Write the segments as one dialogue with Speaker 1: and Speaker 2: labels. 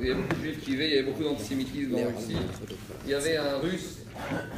Speaker 1: il y a beaucoup de juifs qui vivaient, il y avait beaucoup d'antisémitisme en Russie. Il y avait un russe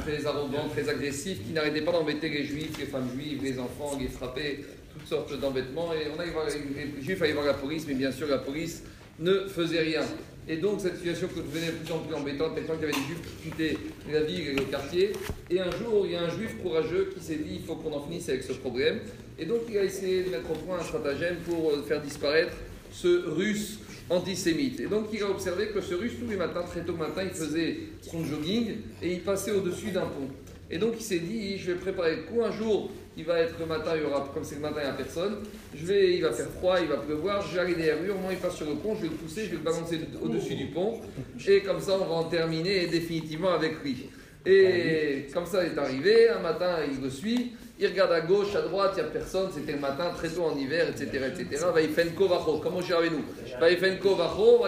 Speaker 1: très arrogant, très agressif, qui n'arrêtait pas d'embêter les juifs, les femmes juives, les enfants, les frapper, toutes sortes d'embêtements. Et on allait voir, les juifs allaient voir la police, mais bien sûr la police ne faisait rien. Et donc cette situation devenait de plus en plus embêtante, tellement qu'il y avait des juifs qui quittaient la ville et le quartier. Et un jour, il y a un juif courageux qui s'est dit il faut qu'on en finisse avec ce problème. Et donc il a essayé de mettre au point un stratagème pour faire disparaître ce russe antisémite. Et donc il a observé que ce russe, tous les matins, très tôt le matin, il faisait son jogging et il passait au-dessus d'un pont. Et donc il s'est dit, je vais préparer le coup un jour, il va être le matin, il y aura, comme c'est le matin, il n'y a personne. Je vais, il va faire froid, il va pleuvoir, aller derrière lui, au moins il passe sur le pont, je vais le pousser, je vais le balancer au-dessus du pont. Et comme ça, on va en terminer définitivement avec lui. Et comme ça, il est arrivé, un matin, il le suit, il regarde à gauche, à droite, il n'y a personne, c'était le matin, très tôt en hiver, etc. etc. Vaifenko vacho, comment j'ai avec nous vacho,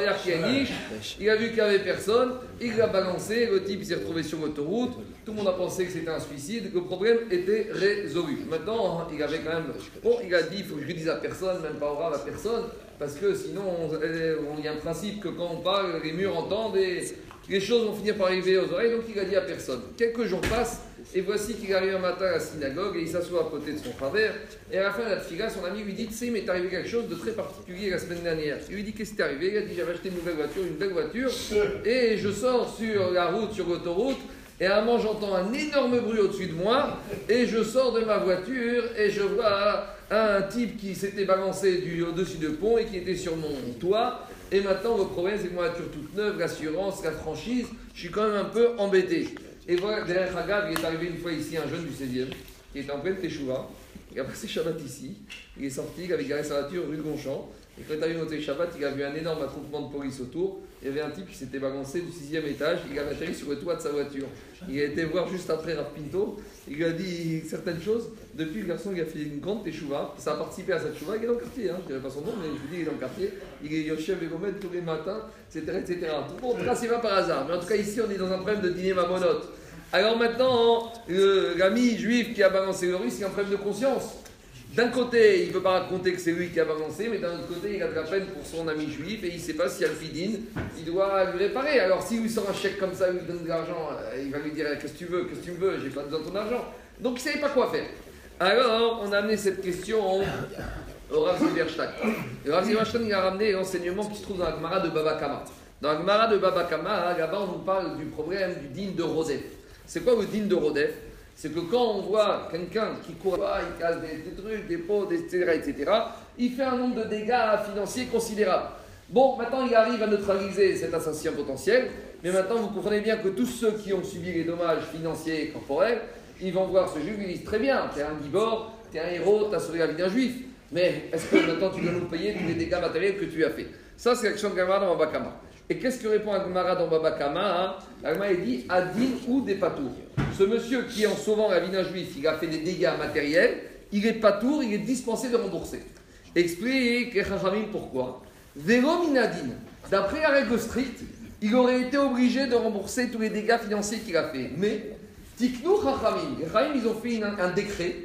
Speaker 1: il a vu qu'il n'y avait personne, il l'a balancé, le type il s'est retrouvé sur l'autoroute, tout le monde a pensé que c'était un suicide, le problème était résolu. Maintenant, il avait quand même, bon, il a dit, il faut que je le dise à personne, même pas oral à personne, parce que sinon, il y a un principe que quand on parle, les murs entendent et les choses vont finir par arriver aux oreilles, donc il a dit à personne. Quelques jours passent, et voici qu'il arrive un matin à la synagogue et il s'assoit à côté de son travers. Et à la fin de la figa, son ami lui dit Tu sais, il m'est arrivé quelque chose de très particulier la semaine dernière. Il lui dit Qu'est-ce qui t'est arrivé? Il a dit J'avais acheté une nouvelle voiture, une belle voiture, et je sors sur la route, sur l'autoroute. Et à un moment, j'entends un énorme bruit au-dessus de moi, et je sors de ma voiture, et je vois un type qui s'était balancé au-dessus de pont et qui était sur mon toit. Et maintenant, le problème, c'est que ma voiture toute neuve, l'assurance, la franchise, je suis quand même un peu embêté. Et voilà, derrière Hagab, il est arrivé une fois ici un jeune du 16e, qui était en pleine Teshuva. Il a passé Shabbat ici. Il est sorti, avait garé sa voiture rue de Gonchamp. Et quand il est arrivé au Shabbat, il a vu un énorme attroupement de police autour. Il y avait un type qui s'était balancé du sixième étage. Il a atterri sur le toit de sa voiture. Il a été voir juste après Rav Pinto. Il lui a dit certaines choses. Depuis, le garçon il a fait une grande teshuva. Ça a participé à cette teshuva. Il est dans le quartier. Hein. Je ne dirais pas son nom, mais je vous dis, il est dans le quartier. Il est Yoshev et Gomed tous les matins, etc. etc. Bon, en c'est pas par hasard. Mais en tout cas, ici, on est dans un problème de dîner mamonote. Alors maintenant, l'ami juif qui a balancé le russe, il a un problème de conscience. D'un côté, il ne peut pas raconter que c'est lui qui a balancé, mais d'un autre côté, il a de la peine pour son ami juif et il ne sait pas si Alfidine, il doit lui réparer. Alors s'il lui sort un chèque comme ça, il lui donne de l'argent, euh, il va lui dire Qu'est-ce que tu veux Qu'est-ce que tu veux J'ai pas besoin de ton argent. Donc il ne savait pas quoi faire. Alors, on a amené cette question au Rav Ziverstadt. Le Rav Ziverstadt, il a ramené l'enseignement qui se trouve dans la Gemara de Baba Kama. Dans la Gemara de Baba Kama, là-bas, on nous parle du problème du digne de Rodef. C'est quoi le digne de Rodef? C'est que quand on voit quelqu'un qui court, il casse des, trucs, des pots, etc., etc., il fait un nombre de dégâts financiers considérables. Bon, maintenant il arrive à neutraliser cet assassin potentiel, mais maintenant vous comprenez bien que tous ceux qui ont subi les dommages financiers et corporels, ils vont voir ce juif, ils disent très bien, t'es un gibor, t'es un héros, t'as sauvé la vie d'un juif, mais est-ce que maintenant tu dois nous payer tous les dégâts matériels que tu as fait? Ça, c'est l'action de Gamara dans Babakama. Et qu'est-ce que répond Agmara dans Babakama hein? Agmara dit Adin ou des patours. Ce monsieur qui, en sauvant la vie d'un juif, il a fait des dégâts matériels, il est patour, il est dispensé de rembourser. Explique pourquoi. Vérominadine, d'après la règle stricte, il aurait été obligé de rembourser tous les dégâts financiers qu'il a fait. Mais, Tiknou Chachamim, les ils ont fait un, décret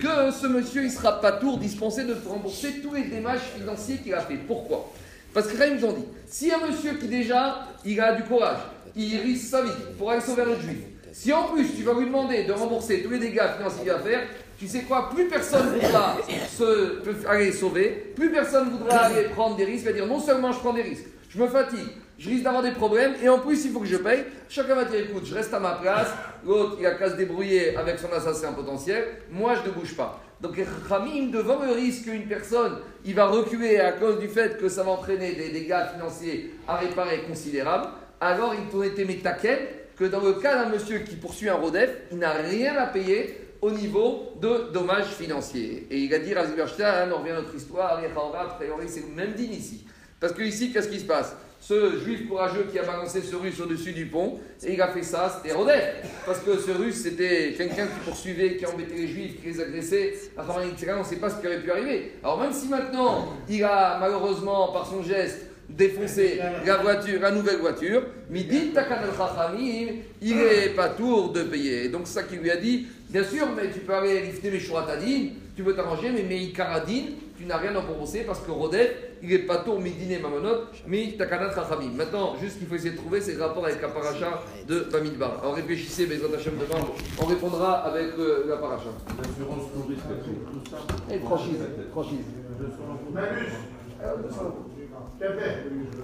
Speaker 1: que ce monsieur, il sera patour, dispensé de rembourser tous les dommages financiers qu'il a fait. Pourquoi? Parce que ils ont dit, si un monsieur qui déjà, il a du courage, il risque sa vie pour aller sauver un juif, si en plus tu vas lui demander de rembourser tous les dégâts financiers qu'il va faire, tu sais quoi, plus personne voudra se, aller sauver, plus personne voudra aller prendre des risques, va dire non seulement je prends des risques, je me fatigue, je risque d'avoir des problèmes, et en plus il faut que je paye. Chacun va dire écoute, je reste à ma place, l'autre il a qu'à se débrouiller avec son assassin potentiel, moi je ne bouge pas. Donc Khamim, devant le risque qu'une personne, il va reculer à cause du fait que ça va entraîner des dégâts financiers à réparer considérables, alors il pourrait aimer taquet que dans le cas d'un monsieur qui poursuit un rodef, il n'a rien à payer au niveau de dommages financiers. Et il a dit, Raziberstein, on revient à notre histoire, a priori c'est le même digne ici. Parce que ici, qu'est-ce qui se passe? Ce juif courageux qui a balancé ce russe au-dessus du pont, et il a fait ça, c'était Rodef. Parce que ce russe, c'était quelqu'un qui poursuivait, qui embêtait les juifs, qui les agressait. on ne sait pas ce qui aurait pu arriver. Alors même si maintenant, il a malheureusement, par son geste, défoncé la voiture, la nouvelle voiture, Midin Takan al il n'est pas tour de payer. donc c'est ça qu'il lui a dit, bien sûr, mais tu peux aller lifter mes Tadine, tu peux t'arranger, mais mes Ikaradine, tu n'as rien à rembourser parce que Rodef, il est pas tour midine mamonot, mi takanat. Maintenant, juste ce qu'il faut essayer de trouver, c'est le rapport avec la paracha de Bamidbar. Alors réfléchissez, mais Hashem demain, on répondra avec euh, la paracha.
Speaker 2: L'assurance tout ça.
Speaker 1: Et franchise, franchise.
Speaker 2: Manus. Pepe.